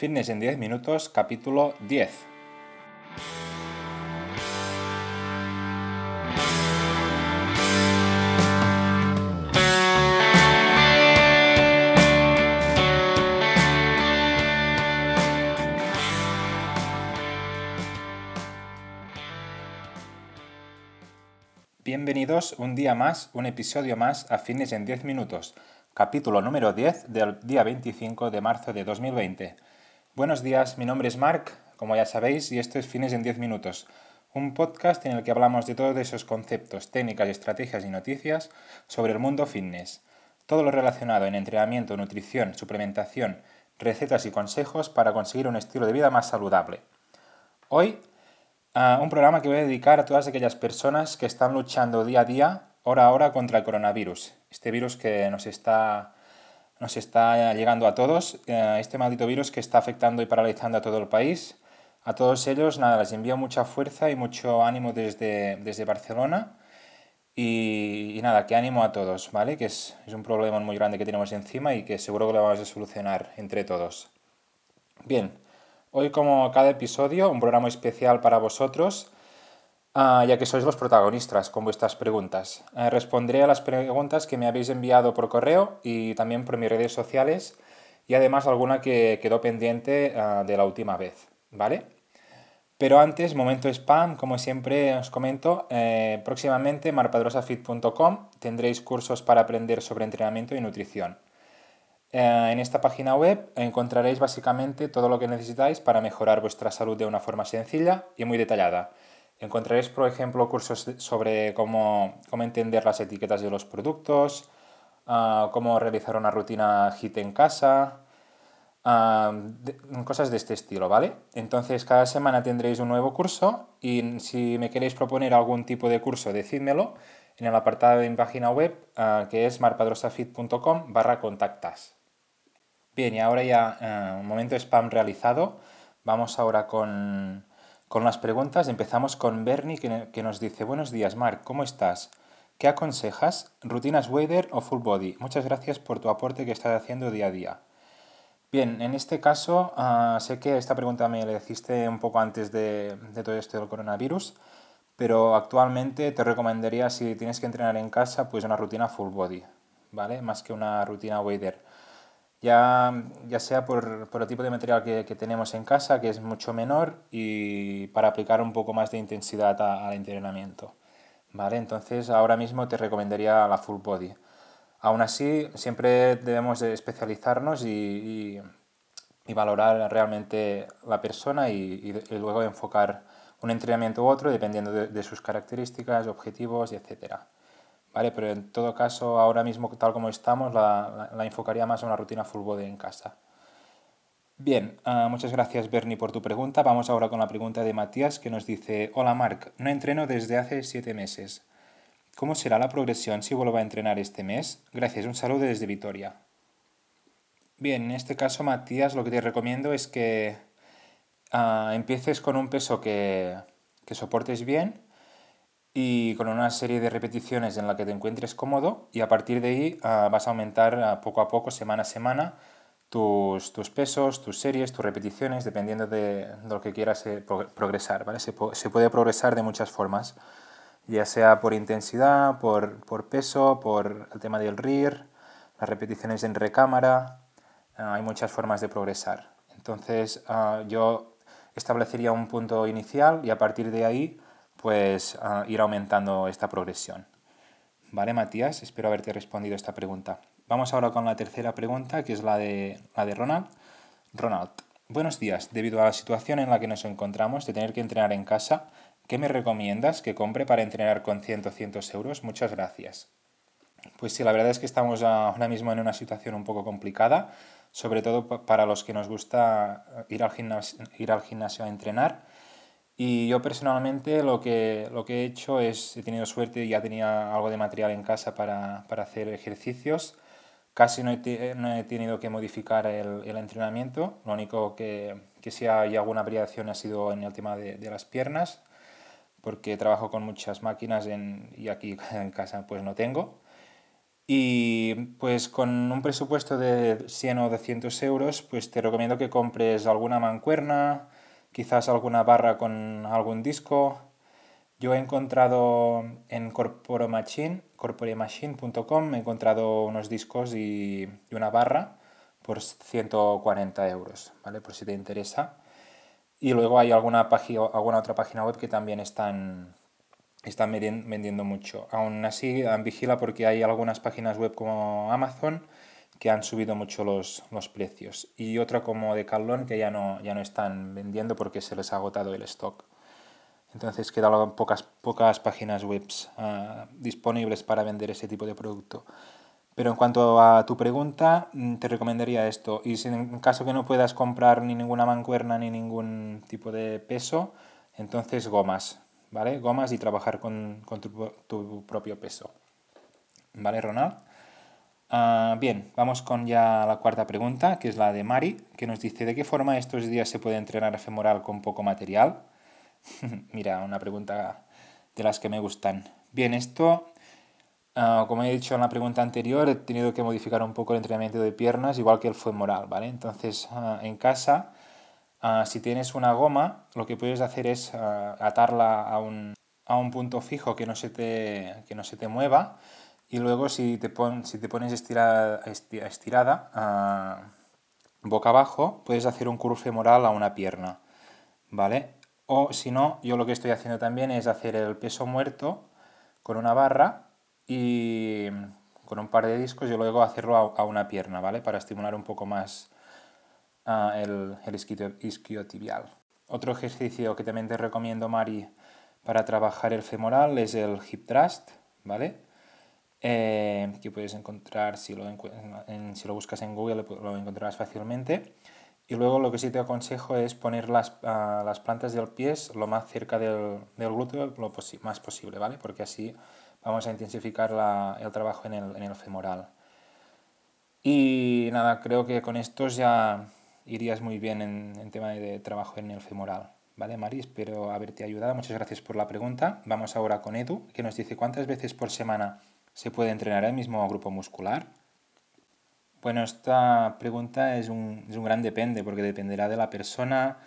Fitness en 10 minutos, capítulo 10. Bienvenidos un día más, un episodio más a Fitness en 10 minutos, capítulo número 10 del día 25 de marzo de 2020. Buenos días, mi nombre es Mark, como ya sabéis, y esto es Fitness en 10 minutos, un podcast en el que hablamos de todos esos conceptos, técnicas, estrategias y noticias sobre el mundo fitness. Todo lo relacionado en entrenamiento, nutrición, suplementación, recetas y consejos para conseguir un estilo de vida más saludable. Hoy un programa que voy a dedicar a todas aquellas personas que están luchando día a día, hora a hora, contra el coronavirus. Este virus que nos está, nos está llegando a todos, eh, este maldito virus que está afectando y paralizando a todo el país. A todos ellos, nada, les envío mucha fuerza y mucho ánimo desde, desde Barcelona. Y, nada, que ánimo a todos, ¿vale? Que es, es un problema muy grande que tenemos encima y que seguro que lo vamos a solucionar entre todos. Bien. Hoy, como cada episodio, un programa especial para vosotros, uh, ya que sois los protagonistas con vuestras preguntas. Uh, responderé a las preguntas que me habéis enviado por correo y también por mis redes sociales y además alguna que quedó pendiente uh, de la última vez, ¿vale? Pero antes, momento spam, como siempre os comento, eh, próximamente en marpadrosafit.com tendréis cursos para aprender sobre entrenamiento y nutrición. Eh, en esta página web encontraréis básicamente todo lo que necesitáis para mejorar vuestra salud de una forma sencilla y muy detallada. Encontraréis, por ejemplo, cursos sobre cómo, entender las etiquetas de los productos, ah, cómo realizar una rutina HIT en casa, ah, cosas de este estilo, ¿vale? Entonces, cada semana tendréis un nuevo curso y si me queréis proponer algún tipo de curso, decídmelo en el apartado de mi página web ah, que es marpadrosafit.com barra contactas. Bien, y ahora ya un momento spam realizado. Vamos ahora con, con las preguntas. Empezamos con Bernie que, nos dice, buenos días Mark, ¿cómo estás? ¿Qué aconsejas? ¿Rutinas Wader o Full Body? Muchas gracias por tu aporte que estás haciendo día a día. Bien, en este caso, uh, sé que esta pregunta me la hiciste un poco antes de, de todo esto del coronavirus, pero actualmente te recomendaría, si tienes que entrenar en casa, pues una rutina Full Body, ¿vale? Más que una rutina Wader ya, ya sea por, por, el tipo de material que, que, tenemos en casa, que es mucho menor, y para aplicar un poco más de intensidad al entrenamiento. ¿Vale? Entonces ahora mismo te recomendaría la full body. Aún así, siempre debemos de especializarnos y, y, valorar realmente la persona y, y, luego enfocar un entrenamiento u otro dependiendo de, de sus características, objetivos, etcétera. ¿Vale? Pero en todo caso, ahora mismo, tal como estamos, la, la, enfocaría más a una rutina full body en casa. Bien, uh, muchas gracias Bernie por tu pregunta. Vamos ahora con la pregunta de Matías que nos dice, hola Marc, no entreno desde hace siete meses. ¿Cómo será la progresión si vuelvo a entrenar este mes? Gracias, un saludo desde Vitoria. Bien, en este caso Matías lo que te recomiendo es que uh, empieces con un peso que, que soportes bien y con una serie de repeticiones en la que te encuentres cómodo y a partir de ahí uh, vas a aumentar uh, poco a poco, semana a semana, tus, tus, pesos, tus series, tus repeticiones, dependiendo de, lo que quieras eh, progresar. ¿vale? Se, puede progresar de muchas formas, ya sea por intensidad, por, por peso, por el tema del RIR, las repeticiones en recámara, uh, hay muchas formas de progresar. Entonces yo establecería un punto inicial y a partir de ahí pues uh, ir aumentando esta progresión. Vale, Matías, espero haberte respondido esta pregunta. Vamos ahora con la tercera pregunta, que es la de, la de Ronald. Ronald, buenos días. Debido a la situación en la que nos encontramos de tener que entrenar en casa, ¿qué me recomiendas que compre para entrenar con 100 o 100 euros? Muchas gracias. Pues sí, la verdad es que estamos ahora mismo en una situación un poco complicada, sobre todo para los que nos gusta ir al gimnasio, ir al gimnasio a entrenar y yo personalmente lo que, lo que he hecho es, he tenido suerte, ya tenía algo de material en casa para, para hacer ejercicios. Casi no he, no he tenido que modificar el, el, entrenamiento. Lo único que, que sí hay alguna variación ha sido en el tema de, de las piernas, porque trabajo con muchas máquinas en, y aquí en casa pues no tengo. Y pues con un presupuesto de 100 o 200 euros, pues te recomiendo que compres alguna mancuerna, quizás alguna barra con algún disco. Yo he encontrado en Corporomachine, corporemachine.com, he encontrado unos discos y, y, una barra por 140 euros, ¿vale? Por si te interesa. Y luego hay alguna, página, alguna otra página web que también están están vendiendo mucho. Aún así, vigila porque hay algunas páginas web como Amazon que han subido mucho los, los precios y otra como Decathlon que ya no, ya no están vendiendo porque se les ha agotado el stock. Entonces quedan pocas, pocas páginas web ah, disponibles para vender ese tipo de producto. Pero en cuanto a tu pregunta, mm, te recomendaría esto. Y si en caso que no puedas comprar ni ninguna mancuerna ni ningún tipo de peso, entonces gomas. ¿vale? Gomas y trabajar con, tu, propio peso. ¿Vale, Ronald? Ah, bien, vamos con ya la cuarta pregunta, que es la de Mari, que nos dice, ¿de qué forma estos días se puede entrenar femoral con poco material? Mira, una pregunta de las que me gustan. Bien, esto, ah, como he dicho en la pregunta anterior, he tenido que modificar un poco el entrenamiento de piernas, igual que el femoral, ¿vale? Entonces, ah, en casa si tienes una goma, lo que puedes hacer es atarla a un, a un, punto fijo que no se te, que no se te mueva y luego si te, si te pones estirada, estirada ah, boca abajo, puedes hacer un curve femoral a una pierna, ¿vale? O si no, yo lo que estoy haciendo también es hacer el peso muerto con una barra y con un par de discos y luego hacerlo a, una pierna, ¿vale? Para estimular un poco más el, el isquiotibial. Otro ejercicio que también te recomiendo, Mari, para trabajar el femoral es el hip thrust, ¿vale? Eh, que puedes encontrar, si lo, si lo buscas en Google, lo encontrarás fácilmente. Y luego lo que sí te aconsejo es poner las, las plantas del pie lo más cerca del, del glúteo lo más posible, ¿vale? Porque así vamos a intensificar la, el trabajo en el, en el femoral. Y nada, creo que con estos ya irías muy bien en, en tema de trabajo en el femoral. ¿Vale, Mari? Espero haberte ayudado. Muchas gracias por la pregunta. Vamos ahora con Edu, que nos dice cuántas veces por semana se puede entrenar el mismo grupo muscular. Bueno, esta pregunta es un, es un gran depende, porque dependerá de la persona,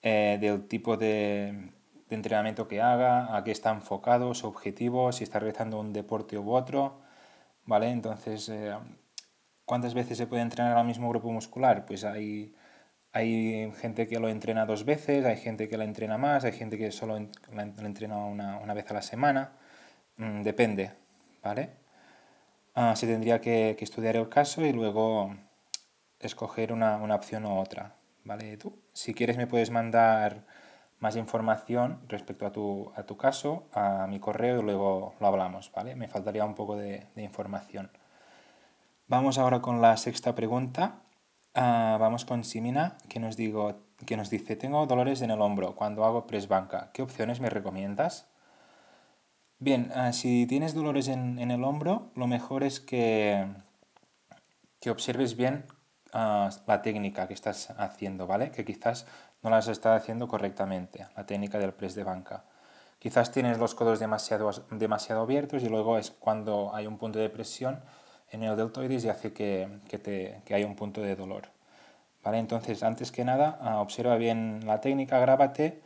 eh, del tipo de, entrenamiento que haga, a qué está enfocado, su objetivo, si está realizando un deporte u otro. ¿Vale? Entonces, eh, ¿Cuántas veces se puede entrenar al mismo grupo muscular? Pues hay, hay gente que lo entrena dos veces, hay gente que la entrena más, hay gente que solo la entrena una, una vez a la semana. Mm, depende, ¿vale? Ah, se tendría que, que, estudiar el caso y luego escoger una, una opción u otra, ¿vale? Tú, si quieres me puedes mandar más información respecto a tu, a tu caso a mi correo y luego lo hablamos, ¿vale? Me faltaría un poco de, información. Vamos ahora con la sexta pregunta. Uh, vamos con Simina, que nos, digo, que nos dice, tengo dolores en el hombro cuando hago press banca. ¿Qué opciones me recomiendas? Bien, uh, si tienes dolores en, en, el hombro, lo mejor es que, que observes bien uh, la técnica que estás haciendo, ¿vale? Que quizás no la has estado haciendo correctamente, la técnica del press de banca. Quizás tienes los codos demasiado, demasiado abiertos y luego es cuando hay un punto de presión en el deltoides y hace que, que, te, que haya un punto de dolor. ¿Vale? Entonces, antes que nada, ah, observa bien la técnica, grábate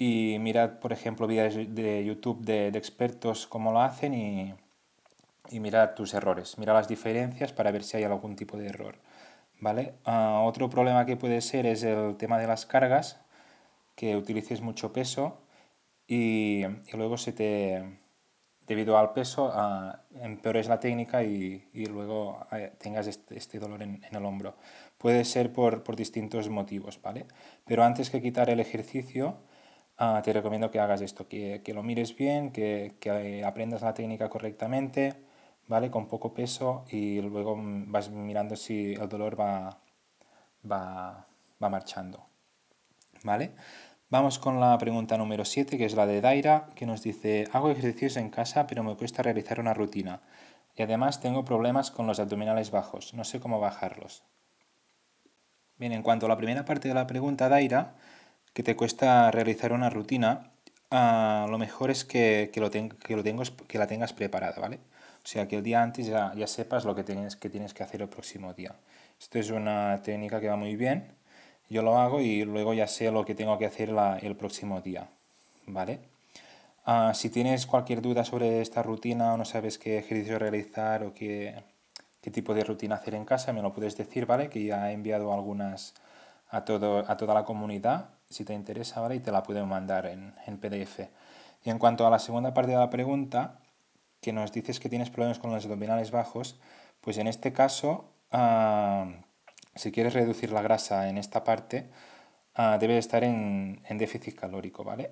y mira, por ejemplo, vídeos de YouTube de, expertos cómo lo hacen y, y mira tus errores, mira las diferencias para ver si hay algún tipo de error. ¿Vale? Uh, otro problema que puede ser es el tema de las cargas, que utilices mucho peso y, y luego se te, debido al peso empeores la técnica y, y luego eh, tengas este, este dolor en, en, el hombro. Puede ser por, por, distintos motivos, ¿vale? Pero antes que quitar el ejercicio, uh, te recomiendo que hagas esto, que, que lo mires bien, que, que, aprendas la técnica correctamente, ¿vale? Con poco peso y luego vas mirando si el dolor va, va, va marchando, ¿vale? Vamos con la pregunta número 7, que es la de Daira, que nos dice, hago ejercicios en casa, pero me cuesta realizar una rutina. Y además tengo problemas con los abdominales bajos, no sé cómo bajarlos. Bien, en cuanto a la primera parte de la pregunta, Daira, que te cuesta realizar una rutina, uh, lo mejor es que, que, lo que, lo que la tengas preparada, ¿vale? O sea que el día antes ya, ya sepas lo que tienes, que tienes que hacer el próximo día. Esto es una técnica que va muy bien. Yo lo hago y luego ya sé lo que tengo que hacer el próximo día. ¿Vale? Ah, si tienes cualquier duda sobre esta rutina o no sabes qué ejercicio realizar o qué, qué tipo de rutina hacer en casa, me lo puedes decir, ¿vale? Que ya he enviado algunas a, todo, a toda la comunidad, si te interesa, ¿vale? Y te la puedo mandar en, en PDF. Y en cuanto a la segunda parte de la pregunta, que nos dices que tienes problemas con los abdominales bajos, pues en este caso, ah, si quieres reducir la grasa en esta parte, uh, debe estar en, en, déficit calórico, ¿vale?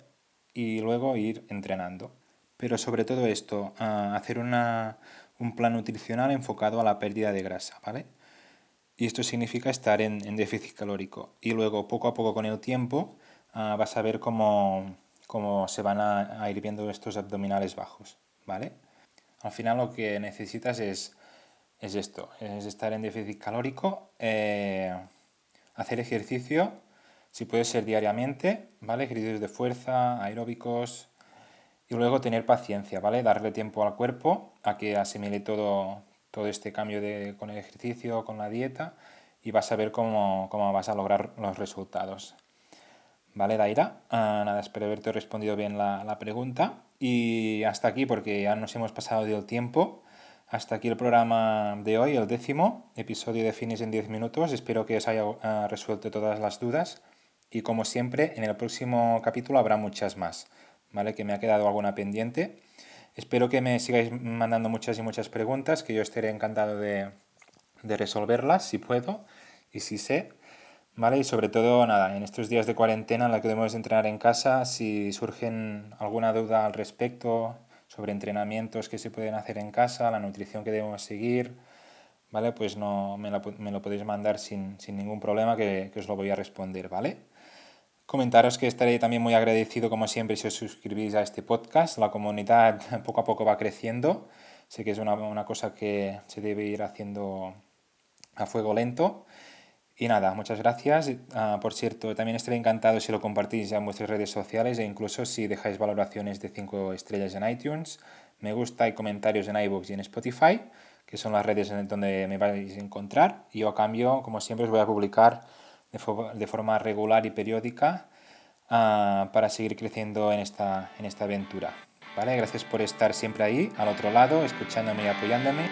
Y luego ir entrenando. Pero sobre todo esto, ah, hacer una, un plan nutricional enfocado a la pérdida de grasa, ¿vale? Y esto significa estar en, en déficit calórico. Y luego, poco a poco con el tiempo, vas a ver cómo cómo se van a, ir viendo estos abdominales bajos, ¿vale? Al final lo que necesitas es, es esto, es estar en déficit calórico, eh, hacer ejercicio, si puede ser diariamente, ¿vale? Ejercicios de fuerza, aeróbicos, y luego tener paciencia, ¿vale? Darle tiempo al cuerpo a que asimile todo, todo este cambio de, con el ejercicio, con la dieta, y vas a ver cómo, cómo vas a lograr los resultados. ¿Vale, Daira? Ah, nada, espero haberte respondido bien la, la, pregunta. Y hasta aquí, porque ya nos hemos pasado del tiempo. Hasta aquí el programa de hoy, el décimo episodio de Fines en 10 minutos. Espero que os haya uh, resuelto todas las dudas. Y como siempre, en el próximo capítulo habrá muchas más. ¿Vale? Que me ha quedado alguna pendiente. Espero que me sigáis mandando muchas y muchas preguntas, que yo estaré encantado de, de resolverlas si puedo y si sé. ¿vale? Y sobre todo, nada, en estos días de cuarentena en la que debemos entrenar en casa, si surgen alguna duda al respecto sobre entrenamientos que se pueden hacer en casa, la nutrición que debemos seguir, ¿vale? Pues no, me, lo podéis mandar sin, sin ningún problema que, que, os lo voy a responder, ¿vale? Comentaros que estaré también muy agradecido, como siempre, si os suscribís a este podcast. La comunidad poco a poco va creciendo. Sé que es una, una cosa que se debe ir haciendo a fuego lento. Y nada, muchas gracias. Uh, por cierto, también estaré encantado si lo compartís en vuestras redes sociales e incluso si dejáis valoraciones de 5 estrellas en iTunes, me gusta y comentarios en iBooks y en Spotify, que son las redes en donde me vais a encontrar. Y yo a cambio, como siempre, os voy a publicar de, fo de forma regular y periódica uh, para seguir creciendo en esta, en esta aventura. ¿Vale? Gracias por estar siempre ahí, al otro lado, escuchándome y apoyándome.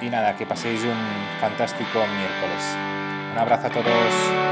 Y nada, que paséis un fantástico miércoles. Un abrazo a todos.